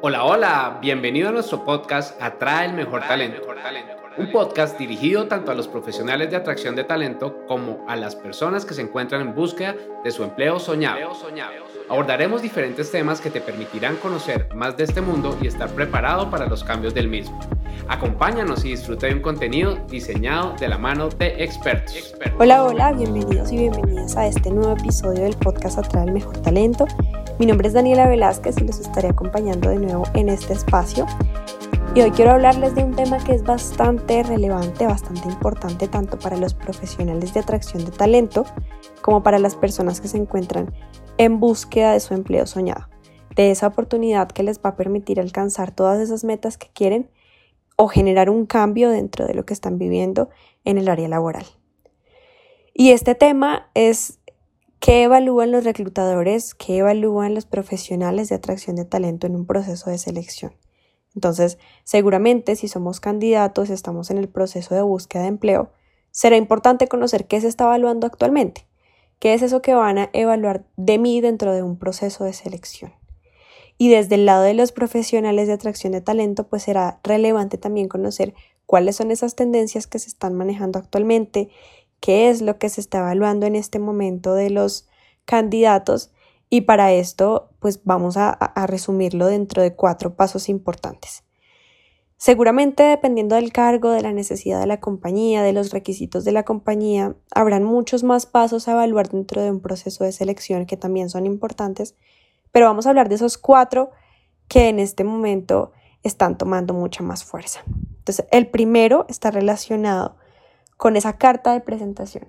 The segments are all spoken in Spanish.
Hola, hola, bienvenido a nuestro podcast Atrae el Mejor Talento. Un podcast dirigido tanto a los profesionales de atracción de talento como a las personas que se encuentran en búsqueda de su empleo soñado. Abordaremos diferentes temas que te permitirán conocer más de este mundo y estar preparado para los cambios del mismo. Acompáñanos y disfruta de un contenido diseñado de la mano de expertos. Hola, hola, bienvenidos y bienvenidas a este nuevo episodio del podcast Atrae el Mejor Talento. Mi nombre es Daniela Velázquez y los estaré acompañando de nuevo en este espacio. Y hoy quiero hablarles de un tema que es bastante relevante, bastante importante tanto para los profesionales de atracción de talento como para las personas que se encuentran en búsqueda de su empleo soñado, de esa oportunidad que les va a permitir alcanzar todas esas metas que quieren o generar un cambio dentro de lo que están viviendo en el área laboral. Y este tema es ¿Qué evalúan los reclutadores? ¿Qué evalúan los profesionales de atracción de talento en un proceso de selección? Entonces, seguramente si somos candidatos, estamos en el proceso de búsqueda de empleo, será importante conocer qué se está evaluando actualmente, qué es eso que van a evaluar de mí dentro de un proceso de selección. Y desde el lado de los profesionales de atracción de talento, pues será relevante también conocer cuáles son esas tendencias que se están manejando actualmente, qué es lo que se está evaluando en este momento de los candidatos y para esto pues vamos a, a, resumirlo dentro de cuatro pasos importantes. Seguramente dependiendo del cargo, de la necesidad de la compañía, de los requisitos de la compañía, habrán muchos más pasos a evaluar dentro de un proceso de selección que también son importantes, pero vamos a hablar de esos cuatro que en este momento están tomando mucha más fuerza. Entonces, el primero está relacionado con esa carta de presentación,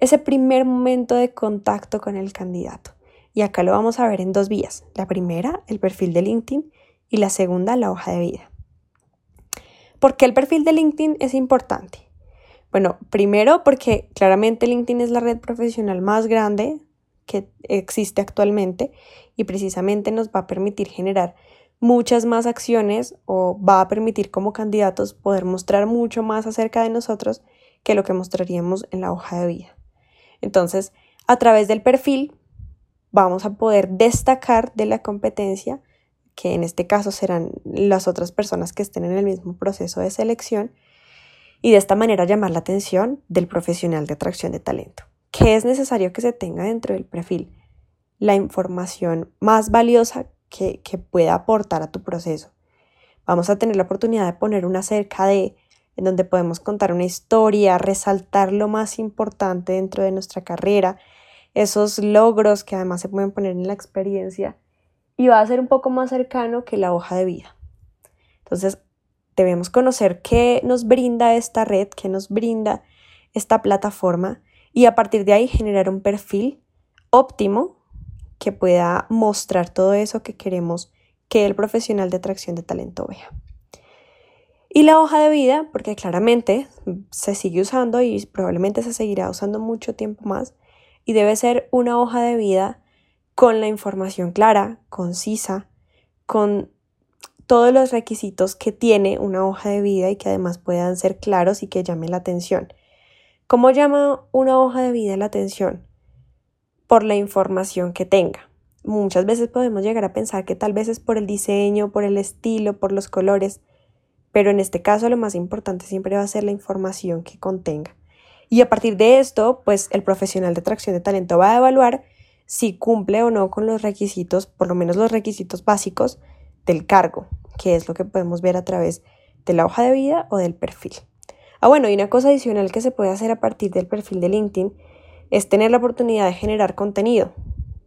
ese primer momento de contacto con el candidato. Y acá lo vamos a ver en dos vías. La primera, el perfil de LinkedIn y la segunda, la hoja de vida. ¿Por qué el perfil de LinkedIn es importante? Bueno, primero porque claramente LinkedIn es la red profesional más grande que existe actualmente y precisamente nos va a permitir generar muchas más acciones o va a permitir como candidatos poder mostrar mucho más acerca de nosotros que lo que mostraríamos en la hoja de vida. Entonces, a través del perfil vamos a poder destacar de la competencia, que en este caso serán las otras personas que estén en el mismo proceso de selección, y de esta manera llamar la atención del profesional de atracción de talento. ¿Qué es necesario que se tenga dentro del perfil? La información más valiosa que, que pueda aportar a tu proceso. Vamos a tener la oportunidad de poner una cerca de en donde podemos contar una historia, resaltar lo más importante dentro de nuestra carrera, esos logros que además se pueden poner en la experiencia y va a ser un poco más cercano que la hoja de vida. Entonces, debemos conocer qué nos brinda esta red, qué nos brinda esta plataforma y a partir de ahí generar un perfil óptimo que pueda mostrar todo eso que queremos que el profesional de atracción de talento vea. Y la hoja de vida, porque claramente se sigue usando y probablemente se seguirá usando mucho tiempo más, y debe ser una hoja de vida con la información clara, concisa, con todos los requisitos que tiene una hoja de vida y que además puedan ser claros y que llamen la atención. ¿Cómo llama una hoja de vida la atención? Por la información que tenga. Muchas veces podemos llegar a pensar que tal vez es por el diseño, por el estilo, por los colores, pero en este caso lo más importante siempre va a ser la información que contenga. Y a partir de esto, pues el profesional de atracción de talento va a evaluar si cumple o no con los requisitos, por lo menos los requisitos básicos del cargo, que es lo que podemos ver a través de la hoja de vida o del perfil. Ah, bueno, y una cosa adicional que se puede hacer a partir del perfil de LinkedIn es tener la oportunidad de generar contenido,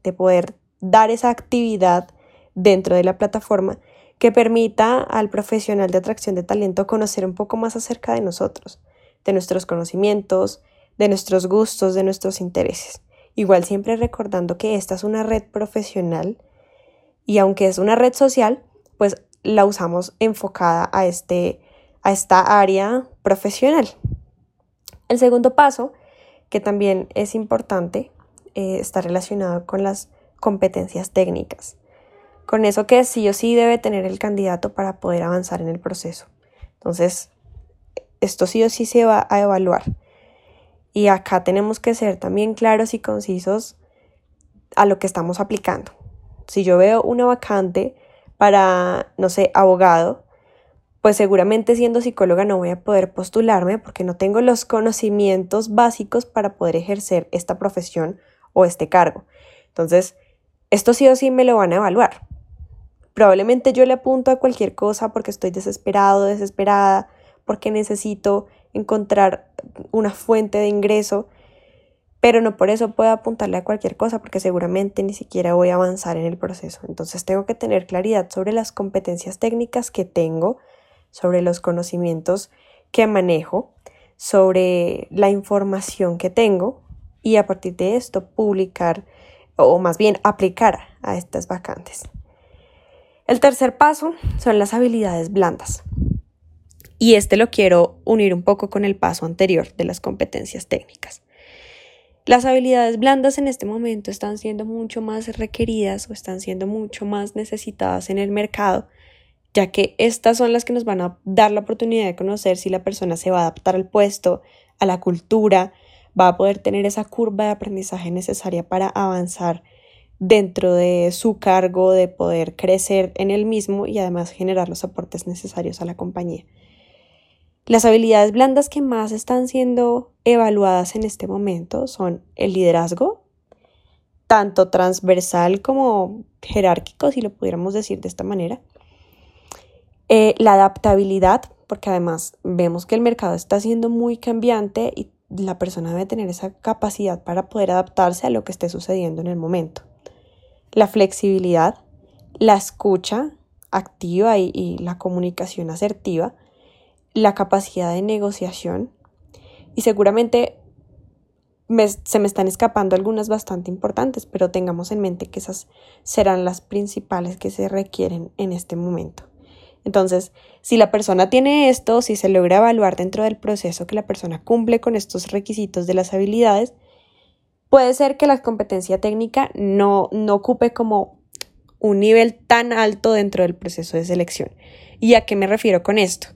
de poder dar esa actividad dentro de la plataforma que permita al profesional de atracción de talento conocer un poco más acerca de nosotros, de nuestros conocimientos, de nuestros gustos, de nuestros intereses. Igual siempre recordando que esta es una red profesional y aunque es una red social, pues la usamos enfocada a, este, a esta área profesional. El segundo paso, que también es importante, eh, está relacionado con las competencias técnicas con eso que sí o sí debe tener el candidato para poder avanzar en el proceso. Entonces, esto sí o sí se va a evaluar. Y acá tenemos que ser también claros y concisos a lo que estamos aplicando. Si yo veo una vacante para, no sé, abogado, pues seguramente siendo psicóloga no voy a poder postularme porque no tengo los conocimientos básicos para poder ejercer esta profesión o este cargo. Entonces, esto sí o sí me lo van a evaluar. Probablemente yo le apunto a cualquier cosa porque estoy desesperado, desesperada, porque necesito encontrar una fuente de ingreso, pero no por eso puedo apuntarle a cualquier cosa porque seguramente ni siquiera voy a avanzar en el proceso. Entonces tengo que tener claridad sobre las competencias técnicas que tengo, sobre los conocimientos que manejo, sobre la información que tengo y a partir de esto publicar o más bien aplicar a estas vacantes. El tercer paso son las habilidades blandas. Y este lo quiero unir un poco con el paso anterior de las competencias técnicas. Las habilidades blandas en este momento están siendo mucho más requeridas o están siendo mucho más necesitadas en el mercado, ya que estas son las que nos van a dar la oportunidad de conocer si la persona se va a adaptar al puesto, a la cultura, va a poder tener esa curva de aprendizaje necesaria para avanzar dentro de su cargo de poder crecer en el mismo y además generar los aportes necesarios a la compañía. Las habilidades blandas que más están siendo evaluadas en este momento son el liderazgo, tanto transversal como jerárquico, si lo pudiéramos decir de esta manera, eh, la adaptabilidad, porque además vemos que el mercado está siendo muy cambiante y la persona debe tener esa capacidad para poder adaptarse a lo que esté sucediendo en el momento la flexibilidad, la escucha activa y, la comunicación asertiva, la capacidad de negociación y seguramente se me están escapando algunas bastante importantes, pero tengamos en mente que esas serán las principales que se requieren en este momento. Entonces, si la persona tiene esto, si se logra evaluar dentro del proceso que la persona cumple con estos requisitos de las habilidades, Puede ser que la competencia técnica no, no ocupe como un nivel tan alto dentro del proceso de selección. ¿Y a qué me refiero con esto?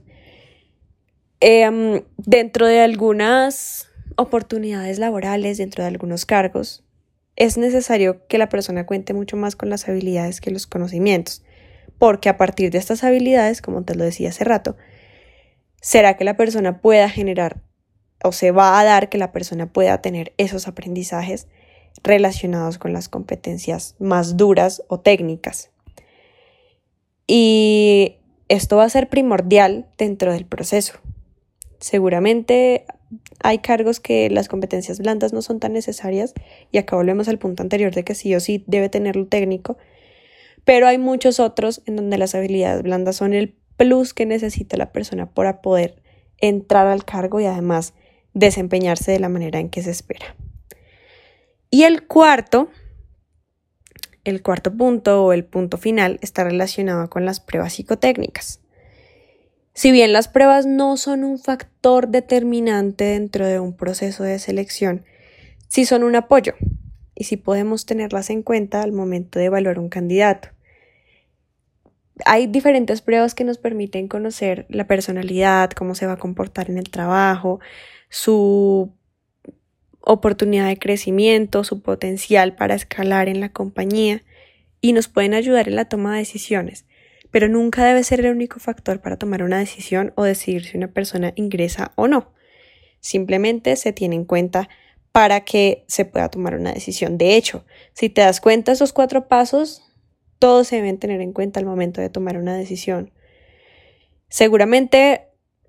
Em, dentro de algunas oportunidades laborales, dentro de algunos cargos, es necesario que la persona cuente mucho más con las habilidades que los conocimientos, porque a partir de estas habilidades, como te lo decía hace rato, será que la persona pueda generar o se va a dar que la persona pueda tener esos aprendizajes relacionados con las competencias más duras o técnicas. Y esto va a ser primordial dentro del proceso. Seguramente hay cargos que las competencias blandas no son tan necesarias y acá volvemos al punto anterior de que sí o sí debe tenerlo técnico, pero hay muchos otros en donde las habilidades blandas son el plus que necesita la persona para poder entrar al cargo y además desempeñarse de la manera en que se espera. Y el cuarto, el cuarto punto o el punto final está relacionado con las pruebas psicotécnicas. Si bien las pruebas no son un factor determinante dentro de un proceso de selección, sí son un apoyo y sí podemos tenerlas en cuenta al momento de evaluar un candidato. Hay diferentes pruebas que nos permiten conocer la personalidad, cómo se va a comportar en el trabajo, su oportunidad de crecimiento, su potencial para escalar en la compañía y nos pueden ayudar en la toma de decisiones, pero nunca debe ser el único factor para tomar una decisión o decidir si una persona ingresa o no. Simplemente se tiene en cuenta para que se pueda tomar una decisión. De hecho, si te das cuenta esos cuatro pasos, todos se deben tener en cuenta al momento de tomar una decisión. Seguramente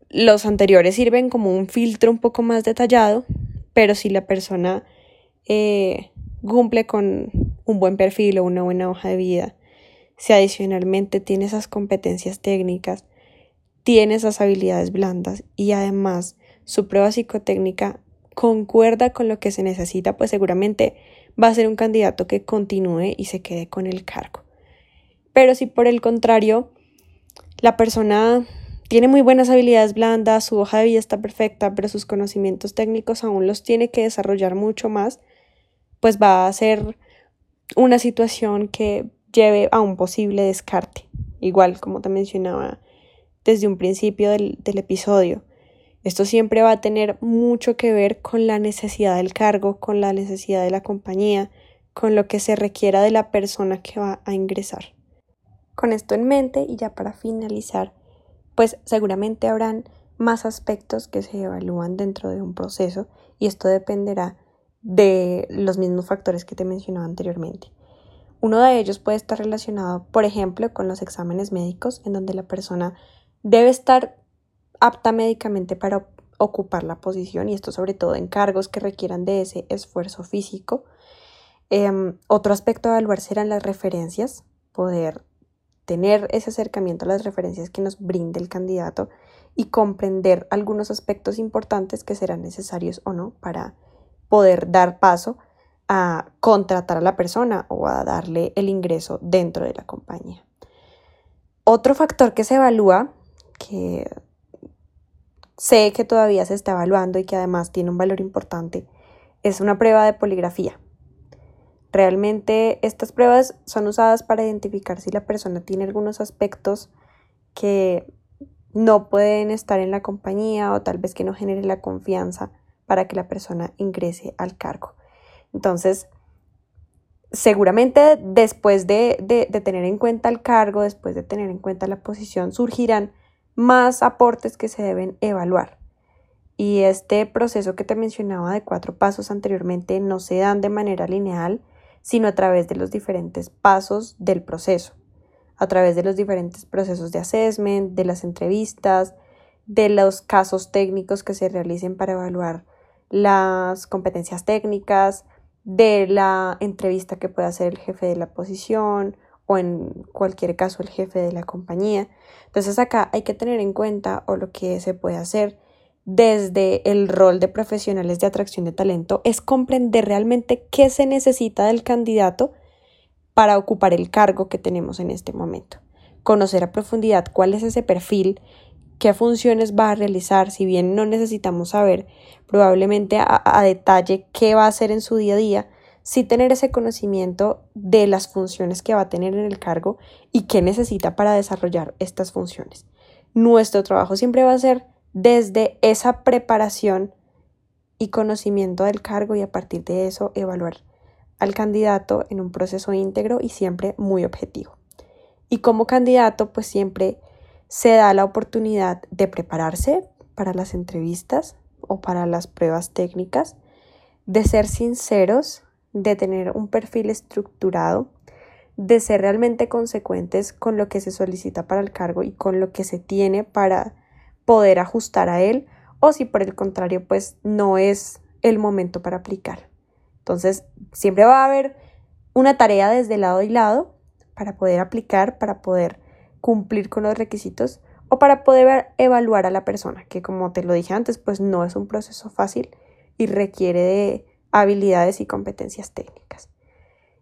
los anteriores sirven como un filtro un poco más detallado, pero si la persona eh, cumple con un buen perfil o una buena hoja de vida, si adicionalmente tiene esas competencias técnicas, tiene esas habilidades blandas y además su prueba psicotécnica concuerda con lo que se necesita, pues seguramente va a ser un candidato que continúe y se quede con el cargo. Pero si por el contrario la persona tiene muy buenas habilidades blandas, su hoja de vida está perfecta, pero sus conocimientos técnicos aún los tiene que desarrollar mucho más, pues va a ser una situación que lleve a un posible descarte. Igual como te mencionaba desde un principio del, del episodio. Esto siempre va a tener mucho que ver con la necesidad del cargo, con la necesidad de la compañía, con lo que se requiera de la persona que va a ingresar. Con esto en mente y ya para finalizar, pues seguramente habrán más aspectos que se evalúan dentro de un proceso y esto dependerá de los mismos factores que te mencionaba anteriormente. Uno de ellos puede estar relacionado, por ejemplo, con los exámenes médicos, en donde la persona debe estar apta médicamente para ocupar la posición y esto sobre todo en cargos que requieran de ese esfuerzo físico. Em, otro aspecto a evaluar serán las referencias, poder tener ese acercamiento a las referencias que nos brinde el candidato y comprender algunos aspectos importantes que serán necesarios o no para poder dar paso a contratar a la persona o a darle el ingreso dentro de la compañía. Otro factor que se evalúa, que sé que todavía se está evaluando y que además tiene un valor importante, es una prueba de poligrafía. Realmente estas pruebas son usadas para identificar si la persona tiene algunos aspectos que no pueden estar en la compañía o tal vez que no genere la confianza para que la persona ingrese al cargo. Entonces, seguramente después de, de, tener en cuenta el cargo, después de tener en cuenta la posición, surgirán más aportes que se deben evaluar. Y este proceso que te mencionaba de cuatro pasos anteriormente no se dan de manera lineal, sino a través de los diferentes pasos del proceso, a través de los diferentes procesos de assessment, de las entrevistas, de los casos técnicos que se realicen para evaluar las competencias técnicas, de la entrevista que pueda hacer el jefe de la posición o en cualquier caso el jefe de la compañía. Entonces acá hay que tener en cuenta o lo que se puede hacer desde el rol de profesionales de atracción de talento es comprender realmente qué se necesita del candidato para ocupar el cargo que tenemos en este momento. Conocer a profundidad cuál es ese perfil, qué funciones va a realizar, si bien no necesitamos saber probablemente a, detalle qué va a hacer en su día a día, sí tener ese conocimiento de las funciones que va a tener en el cargo y qué necesita para desarrollar estas funciones. Nuestro trabajo siempre va a ser desde esa preparación y conocimiento del cargo y a partir de eso evaluar al candidato en un proceso íntegro y siempre muy objetivo. Y como candidato, pues siempre se da la oportunidad de prepararse para las entrevistas o para las pruebas técnicas, de ser sinceros, de tener un perfil estructurado, de ser realmente consecuentes con lo que se solicita para el cargo y con lo que se tiene para poder ajustar a él o si por el contrario pues no es el momento para aplicar. Entonces siempre va a haber una tarea desde lado y lado para poder aplicar, para poder cumplir con los requisitos o para poder evaluar a la persona, que como te lo dije antes, pues no es un proceso fácil y requiere de habilidades y competencias técnicas.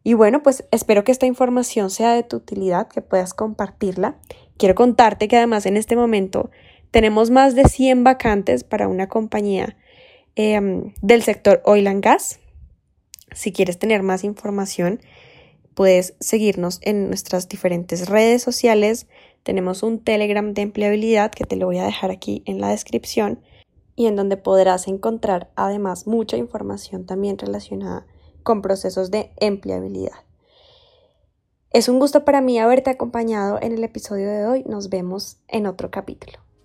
Y bueno, pues espero que esta información sea de tu utilidad, que puedas compartirla. Quiero contarte que además en este momento tenemos más de 100 vacantes para una compañía em, del sector oil and gas. Si quieres tener más información, puedes seguirnos en nuestras diferentes redes sociales. Tenemos un Telegram de empleabilidad que te lo voy a dejar aquí en la descripción y en donde podrás encontrar además mucha información también relacionada con procesos de empleabilidad. Es un gusto para mí haberte acompañado en el episodio de hoy. Nos vemos en otro capítulo.